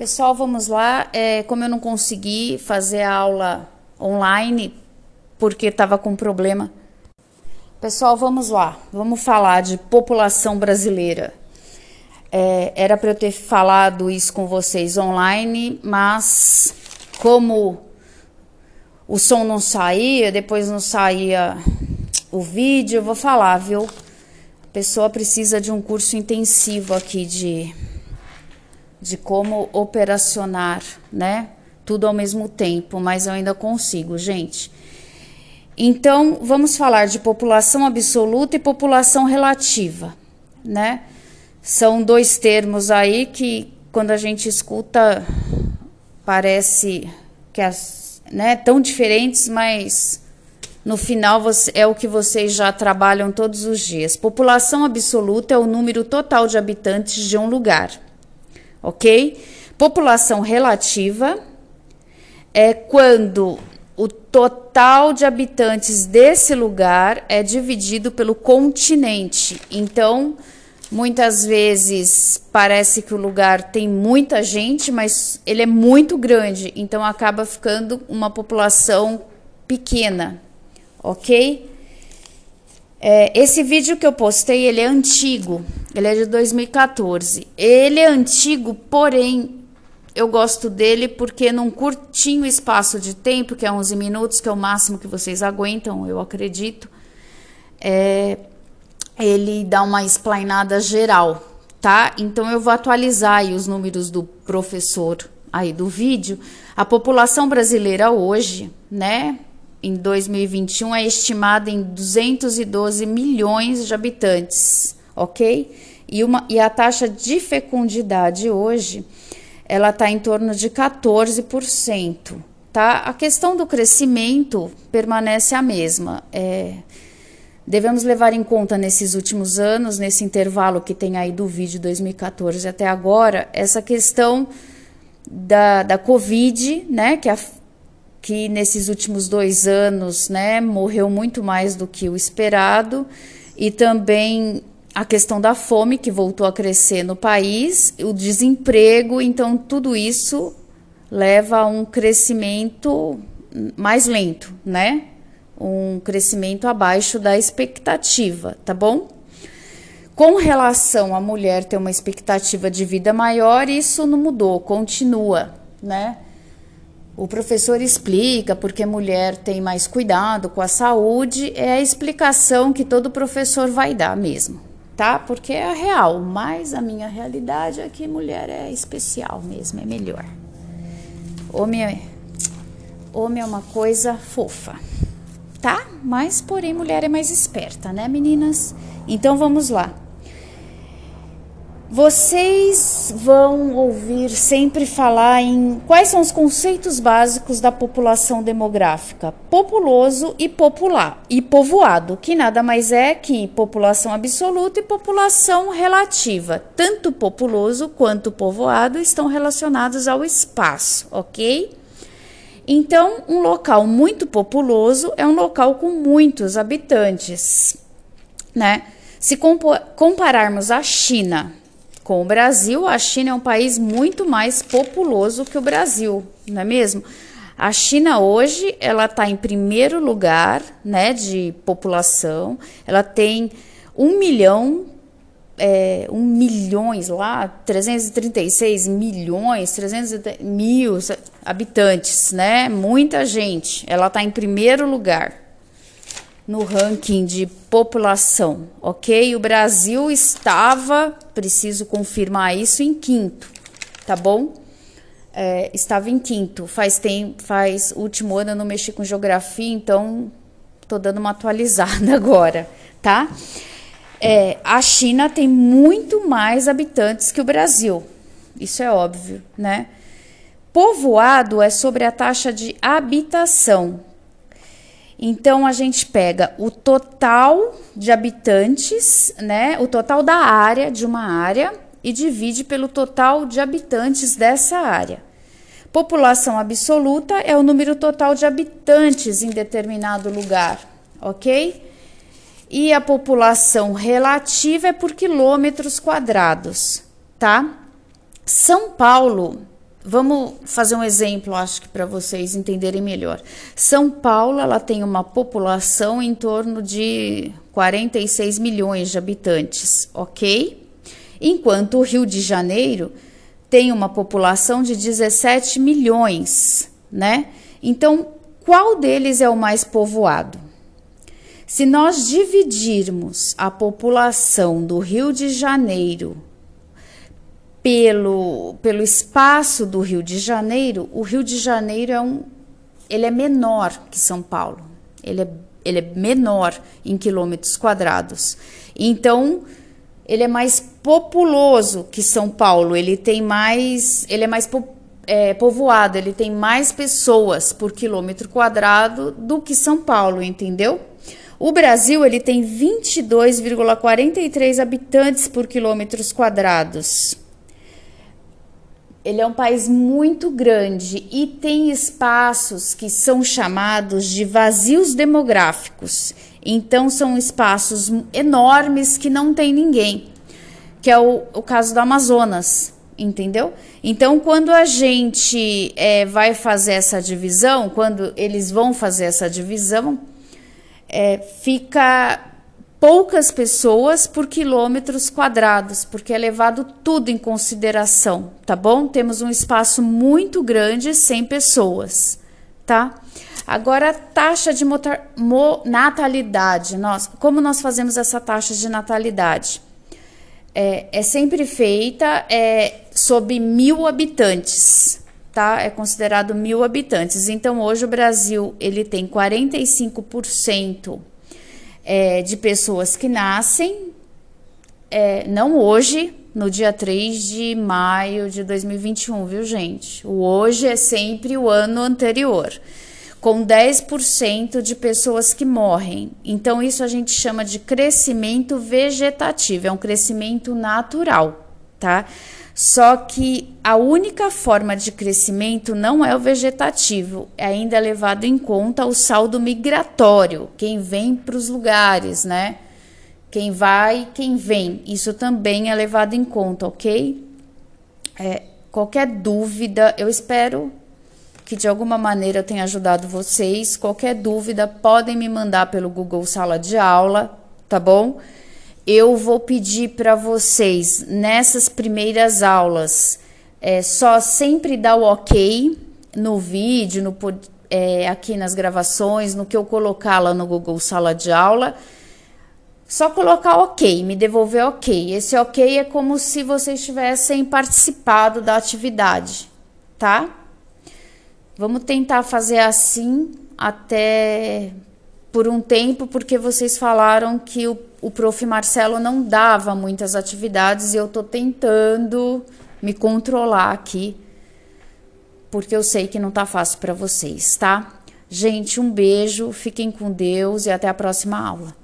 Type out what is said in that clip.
Pessoal, vamos lá. É, como eu não consegui fazer a aula online porque estava com problema. Pessoal, vamos lá. Vamos falar de população brasileira. É, era para eu ter falado isso com vocês online, mas como o som não saía, depois não saía o vídeo, eu vou falar, viu? A pessoa precisa de um curso intensivo aqui de de como operacionar, né? Tudo ao mesmo tempo, mas eu ainda consigo, gente. Então, vamos falar de população absoluta e população relativa, né? São dois termos aí que, quando a gente escuta, parece que as, né, tão diferentes, mas no final é o que vocês já trabalham todos os dias. População absoluta é o número total de habitantes de um lugar ok? População relativa é quando o total de habitantes desse lugar é dividido pelo continente. Então, muitas vezes parece que o lugar tem muita gente, mas ele é muito grande, então acaba ficando uma população pequena, ok? É, esse vídeo que eu postei, ele é antigo, ele é de 2014. Ele é antigo, porém, eu gosto dele porque num curtinho espaço de tempo, que é 11 minutos, que é o máximo que vocês aguentam, eu acredito, é, ele dá uma explainada geral, tá? Então eu vou atualizar aí os números do professor aí do vídeo. A população brasileira hoje, né, em 2021 é estimada em 212 milhões de habitantes, ok? E, uma, e a taxa de fecundidade hoje ela está em torno de 14%. Tá? A questão do crescimento permanece a mesma. É, devemos levar em conta nesses últimos anos, nesse intervalo que tem aí do vídeo 2014 até agora, essa questão da, da Covid, né, que a, que nesses últimos dois anos né, morreu muito mais do que o esperado, e também a questão da fome, que voltou a crescer no país, o desemprego, então tudo isso leva a um crescimento mais lento, né? Um crescimento abaixo da expectativa, tá bom? Com relação à mulher ter uma expectativa de vida maior, isso não mudou, continua, né? O professor explica porque mulher tem mais cuidado com a saúde, é a explicação que todo professor vai dar mesmo, tá? Porque é a real, mas a minha realidade é que mulher é especial mesmo, é melhor. Homem é, homem é uma coisa fofa, tá? Mas, porém, mulher é mais esperta, né, meninas? Então vamos lá. Vocês vão ouvir sempre falar em quais são os conceitos básicos da população demográfica: populoso e popular e povoado, que nada mais é que população absoluta e população relativa. Tanto populoso quanto povoado estão relacionados ao espaço, ok? Então, um local muito populoso é um local com muitos habitantes, né? Se compararmos a China com o Brasil, a China é um país muito mais populoso que o Brasil, não é mesmo? A China hoje ela está em primeiro lugar, né, de população. Ela tem um milhão, é, um milhões lá, 336 milhões, 300 mil habitantes, né? Muita gente. Ela está em primeiro lugar no ranking de população, ok? O Brasil estava, preciso confirmar isso, em quinto, tá bom? É, estava em quinto. Faz tempo, faz último ano eu não mexi com geografia, então tô dando uma atualizada agora, tá? É, a China tem muito mais habitantes que o Brasil, isso é óbvio, né? Povoado é sobre a taxa de habitação, então a gente pega o total de habitantes, né? O total da área de uma área e divide pelo total de habitantes dessa área. População absoluta é o número total de habitantes em determinado lugar, ok? E a população relativa é por quilômetros quadrados, tá? São Paulo Vamos fazer um exemplo, acho que para vocês entenderem melhor. São Paulo, ela tem uma população em torno de 46 milhões de habitantes, ok? Enquanto o Rio de Janeiro tem uma população de 17 milhões, né? Então, qual deles é o mais povoado? Se nós dividirmos a população do Rio de Janeiro pelo, pelo espaço do Rio de Janeiro, o Rio de Janeiro é um, ele é menor que São Paulo. Ele é, ele é menor em quilômetros quadrados. Então, ele é mais populoso que São Paulo. Ele tem mais, ele é mais é, povoado. Ele tem mais pessoas por quilômetro quadrado do que São Paulo, entendeu? O Brasil ele tem 22,43 habitantes por quilômetros quadrados. Ele é um país muito grande e tem espaços que são chamados de vazios demográficos. Então, são espaços enormes que não tem ninguém, que é o, o caso do Amazonas, entendeu? Então, quando a gente é, vai fazer essa divisão, quando eles vão fazer essa divisão, é, fica poucas pessoas por quilômetros quadrados, porque é levado tudo em consideração, tá bom? Temos um espaço muito grande, 100 pessoas, tá? Agora, taxa de natalidade. Nós, como nós fazemos essa taxa de natalidade? É, é sempre feita é, sob mil habitantes, tá? É considerado mil habitantes. Então, hoje o Brasil ele tem 45% é, de pessoas que nascem, é, não hoje, no dia 3 de maio de 2021, viu, gente? O hoje é sempre o ano anterior, com 10% de pessoas que morrem. Então, isso a gente chama de crescimento vegetativo, é um crescimento natural, tá? Só que a única forma de crescimento não é o vegetativo, é ainda levado em conta o saldo migratório, quem vem para os lugares, né? Quem vai, quem vem, isso também é levado em conta, ok? É, qualquer dúvida, eu espero que de alguma maneira eu tenha ajudado vocês. Qualquer dúvida, podem me mandar pelo Google Sala de Aula, tá bom? Eu vou pedir para vocês nessas primeiras aulas é, só sempre dar o ok no vídeo, no, é, aqui nas gravações, no que eu colocar lá no Google Sala de Aula. Só colocar ok, me devolver ok. Esse ok é como se vocês tivessem participado da atividade, tá? Vamos tentar fazer assim até por um tempo, porque vocês falaram que o, o prof. Marcelo não dava muitas atividades e eu tô tentando me controlar aqui, porque eu sei que não tá fácil para vocês, tá? Gente, um beijo, fiquem com Deus e até a próxima aula.